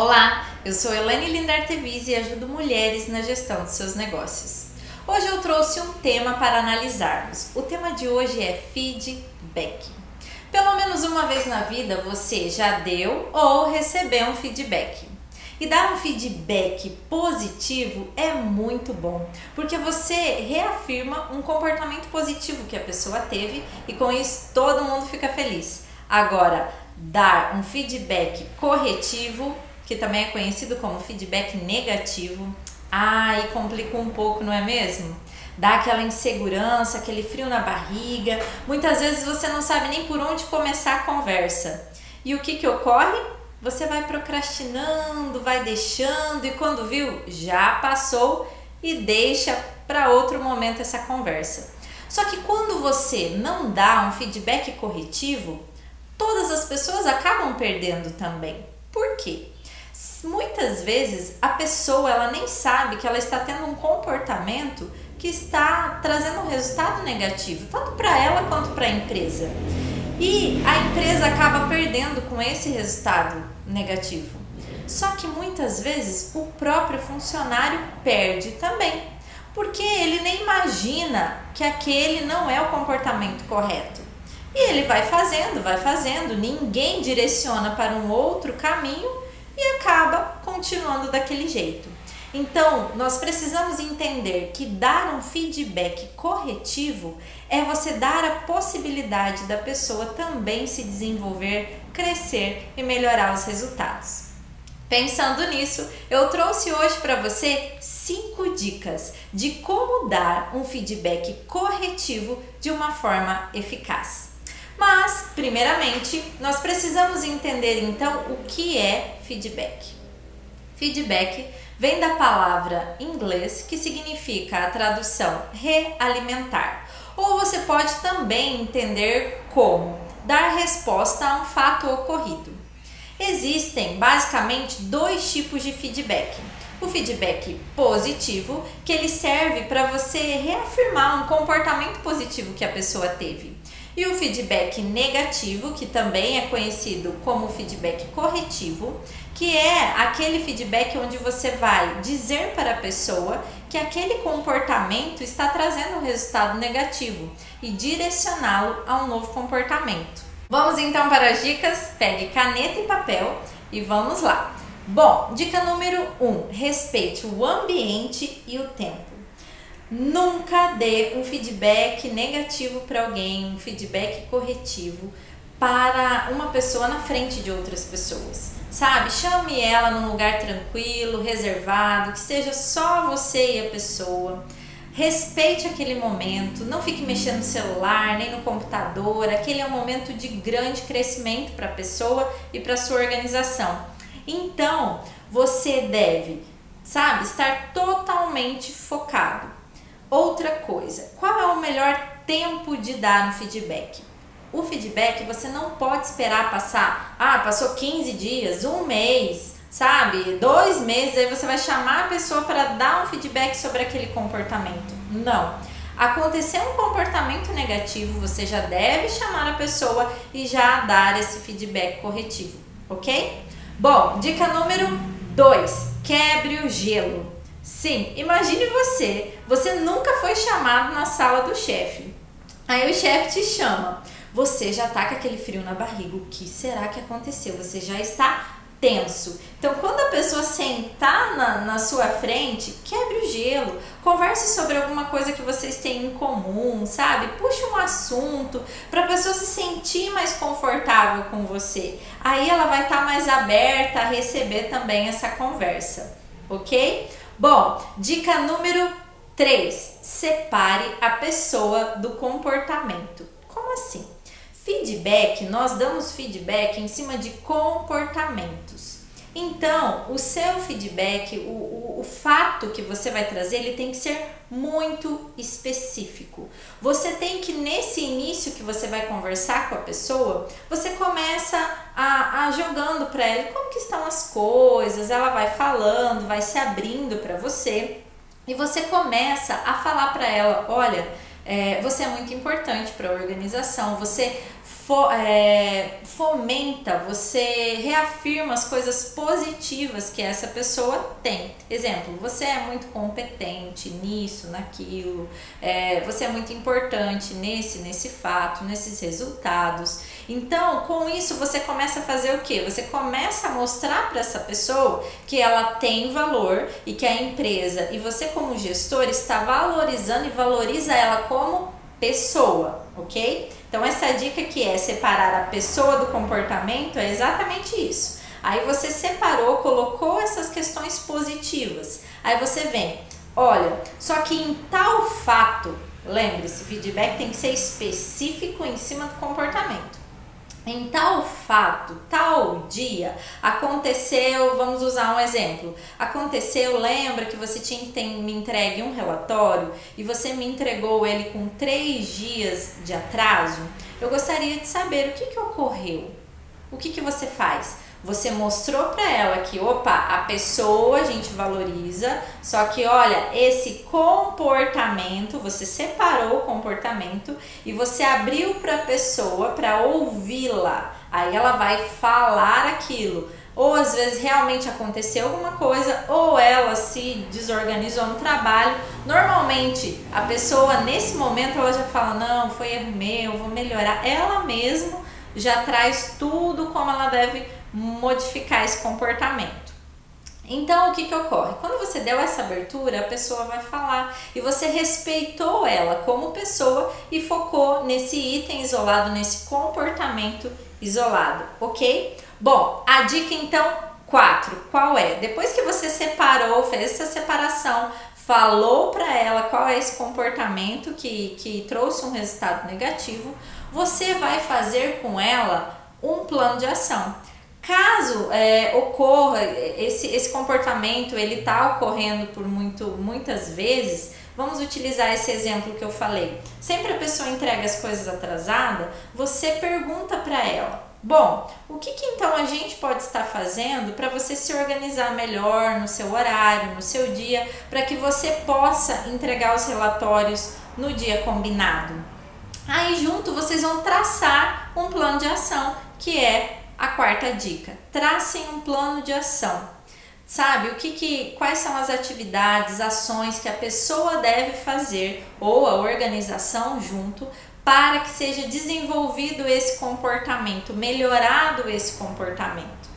Olá, eu sou Elaine Lindartevis e ajudo mulheres na gestão de seus negócios. Hoje eu trouxe um tema para analisarmos. O tema de hoje é feedback. Pelo menos uma vez na vida você já deu ou recebeu um feedback. E dar um feedback positivo é muito bom, porque você reafirma um comportamento positivo que a pessoa teve e com isso todo mundo fica feliz. Agora, dar um feedback corretivo, que também é conhecido como feedback negativo, ai, complica um pouco, não é mesmo? Dá aquela insegurança, aquele frio na barriga. Muitas vezes você não sabe nem por onde começar a conversa. E o que que ocorre? Você vai procrastinando, vai deixando e quando viu, já passou e deixa para outro momento essa conversa. Só que quando você não dá um feedback corretivo, todas as pessoas acabam perdendo também. Por quê? Muitas vezes a pessoa ela nem sabe que ela está tendo um comportamento que está trazendo um resultado negativo, tanto para ela quanto para a empresa. E a empresa acaba perdendo com esse resultado negativo. Só que muitas vezes o próprio funcionário perde também, porque ele nem imagina que aquele não é o comportamento correto. E ele vai fazendo, vai fazendo, ninguém direciona para um outro caminho e acaba continuando daquele jeito. Então, nós precisamos entender que dar um feedback corretivo é você dar a possibilidade da pessoa também se desenvolver, crescer e melhorar os resultados. Pensando nisso, eu trouxe hoje para você cinco dicas de como dar um feedback corretivo de uma forma eficaz. Mas, primeiramente, nós precisamos entender então o que é feedback. Feedback vem da palavra inglês que significa a tradução realimentar. Ou você pode também entender como dar resposta a um fato ocorrido. Existem basicamente dois tipos de feedback. O feedback positivo, que ele serve para você reafirmar um comportamento positivo que a pessoa teve e o feedback negativo, que também é conhecido como feedback corretivo, que é aquele feedback onde você vai dizer para a pessoa que aquele comportamento está trazendo um resultado negativo e direcioná-lo a um novo comportamento. Vamos então para as dicas? Pegue caneta e papel e vamos lá. Bom, dica número 1: um, respeite o ambiente e o tempo. Nunca dê um feedback negativo para alguém, um feedback corretivo para uma pessoa na frente de outras pessoas. Sabe? Chame ela num lugar tranquilo, reservado, que seja só você e a pessoa. Respeite aquele momento, não fique mexendo no celular nem no computador. Aquele é um momento de grande crescimento para a pessoa e para sua organização. Então, você deve, sabe, estar totalmente focado. Outra coisa, qual é o melhor tempo de dar um feedback? O feedback você não pode esperar passar, ah, passou 15 dias, um mês, sabe? Dois meses, aí você vai chamar a pessoa para dar um feedback sobre aquele comportamento. Não. Aconteceu um comportamento negativo, você já deve chamar a pessoa e já dar esse feedback corretivo, ok? Bom, dica número 2: quebre o gelo. Sim, imagine você, você nunca foi chamado na sala do chefe. Aí o chefe te chama, você já tá com aquele frio na barriga. O que será que aconteceu? Você já está tenso. Então, quando a pessoa sentar na, na sua frente, quebre o gelo, converse sobre alguma coisa que vocês têm em comum, sabe? Puxe um assunto para a pessoa se sentir mais confortável com você. Aí ela vai estar tá mais aberta a receber também essa conversa, ok? Bom, dica número 3: separe a pessoa do comportamento. Como assim? Feedback, nós damos feedback em cima de comportamentos. Então, o seu feedback, o, o, o, fato que você vai trazer, ele tem que ser muito específico. Você tem que, nesse início que você vai conversar com a pessoa, você começa a, a jogando para ela como que estão as coisas, ela vai falando, vai se abrindo para você e você começa a falar para ela, olha, é, você é muito importante para a organização, você é, fomenta, você reafirma as coisas positivas que essa pessoa tem. Exemplo, você é muito competente nisso, naquilo, é, você é muito importante nesse, nesse fato, nesses resultados. Então, com isso, você começa a fazer o que? Você começa a mostrar para essa pessoa que ela tem valor e que a empresa e você, como gestor, está valorizando e valoriza ela como pessoa, ok? Então, essa dica que é separar a pessoa do comportamento é exatamente isso. Aí você separou, colocou essas questões positivas. Aí você vem, olha, só que em tal fato, lembre-se, feedback tem que ser específico em cima do comportamento em tal fato, tal dia, aconteceu, vamos usar um exemplo. Aconteceu, lembra que você tinha que ter, me entregue um relatório e você me entregou ele com três dias de atraso? Eu gostaria de saber o que, que ocorreu. O que, que você faz? Você mostrou para ela que, opa, a pessoa a gente valoriza, só que olha, esse comportamento, você separou o comportamento e você abriu para a pessoa para ouvi-la. Aí ela vai falar aquilo. Ou às vezes realmente aconteceu alguma coisa, ou ela se desorganizou no trabalho. Normalmente a pessoa nesse momento ela já fala: Não, foi erro meu, vou melhorar. Ela mesma já traz tudo como ela deve modificar esse comportamento. Então, o que, que ocorre? Quando você deu essa abertura, a pessoa vai falar e você respeitou ela como pessoa e focou nesse item isolado, nesse comportamento isolado, ok? Bom, a dica então 4, qual é? Depois que você separou, fez essa separação, falou para ela qual é esse comportamento que, que trouxe um resultado negativo, você vai fazer com ela um plano de ação. Caso é, ocorra esse, esse comportamento, ele está ocorrendo por muito, muitas vezes, vamos utilizar esse exemplo que eu falei. Sempre a pessoa entrega as coisas atrasada, você pergunta para ela: Bom, o que, que então a gente pode estar fazendo para você se organizar melhor no seu horário, no seu dia, para que você possa entregar os relatórios no dia combinado? Aí junto vocês vão traçar um plano de ação que é a quarta dica: tracem um plano de ação. Sabe o que, que quais são as atividades, ações que a pessoa deve fazer ou a organização junto para que seja desenvolvido esse comportamento, melhorado esse comportamento.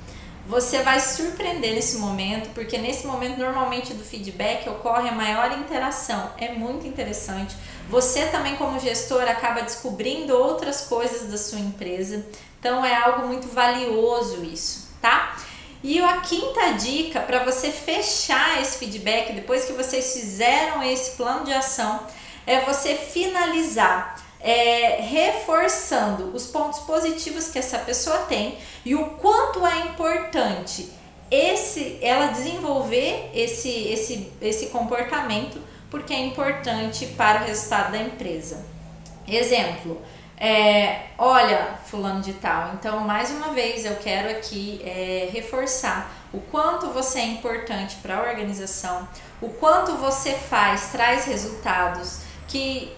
Você vai surpreender nesse momento, porque nesse momento normalmente do feedback ocorre a maior interação. É muito interessante. Você também como gestor acaba descobrindo outras coisas da sua empresa. Então é algo muito valioso isso, tá? E a quinta dica para você fechar esse feedback depois que vocês fizeram esse plano de ação é você finalizar é, reforçando os pontos positivos que essa pessoa tem e o quanto é importante esse ela desenvolver esse, esse, esse comportamento porque é importante para o resultado da empresa. Exemplo, é, olha, fulano de tal, então mais uma vez eu quero aqui é, reforçar o quanto você é importante para a organização, o quanto você faz, traz resultados, que,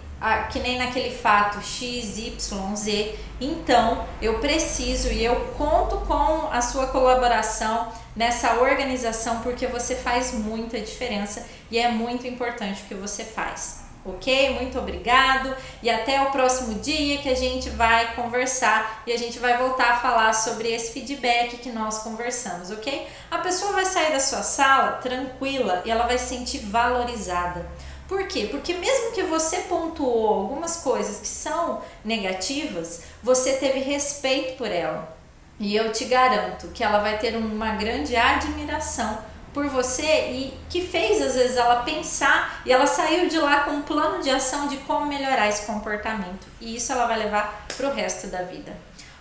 que nem naquele fato X, Y, Z. Então eu preciso e eu conto com a sua colaboração nessa organização porque você faz muita diferença e é muito importante o que você faz ok? Muito obrigado e até o próximo dia que a gente vai conversar e a gente vai voltar a falar sobre esse feedback que nós conversamos, ok? A pessoa vai sair da sua sala tranquila e ela vai se sentir valorizada. Por quê? Porque mesmo que você pontuou algumas coisas que são negativas, você teve respeito por ela. E eu te garanto que ela vai ter uma grande admiração por você e que fez às vezes ela pensar e ela saiu de lá com um plano de ação de como melhorar esse comportamento. E isso ela vai levar para o resto da vida.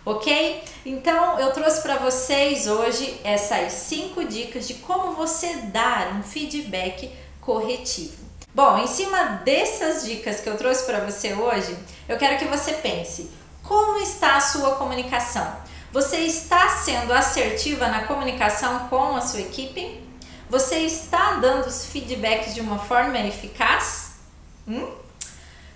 Ok? Então eu trouxe para vocês hoje essas cinco dicas de como você dar um feedback corretivo. Bom, em cima dessas dicas que eu trouxe para você hoje, eu quero que você pense: como está a sua comunicação? Você está sendo assertiva na comunicação com a sua equipe? Você está dando os feedbacks de uma forma eficaz? Hum?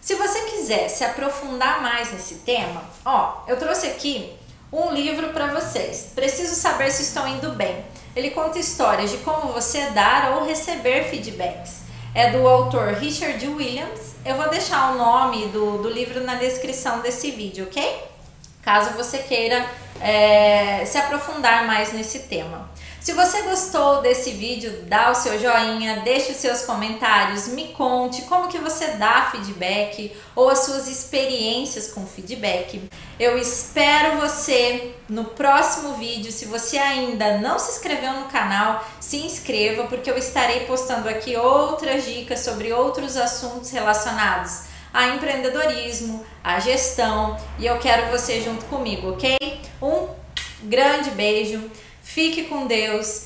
Se você quiser se aprofundar mais nesse tema, ó, eu trouxe aqui um livro para vocês. Preciso saber se estão indo bem. Ele conta histórias de como você dar ou receber feedbacks. É do autor Richard Williams. Eu vou deixar o nome do, do livro na descrição desse vídeo, ok? Caso você queira é, se aprofundar mais nesse tema. Se você gostou desse vídeo, dá o seu joinha, deixe os seus comentários, me conte como que você dá feedback ou as suas experiências com feedback. Eu espero você no próximo vídeo. Se você ainda não se inscreveu no canal, se inscreva porque eu estarei postando aqui outras dicas sobre outros assuntos relacionados a empreendedorismo, a gestão e eu quero você junto comigo, ok? Um grande beijo. Fique com Deus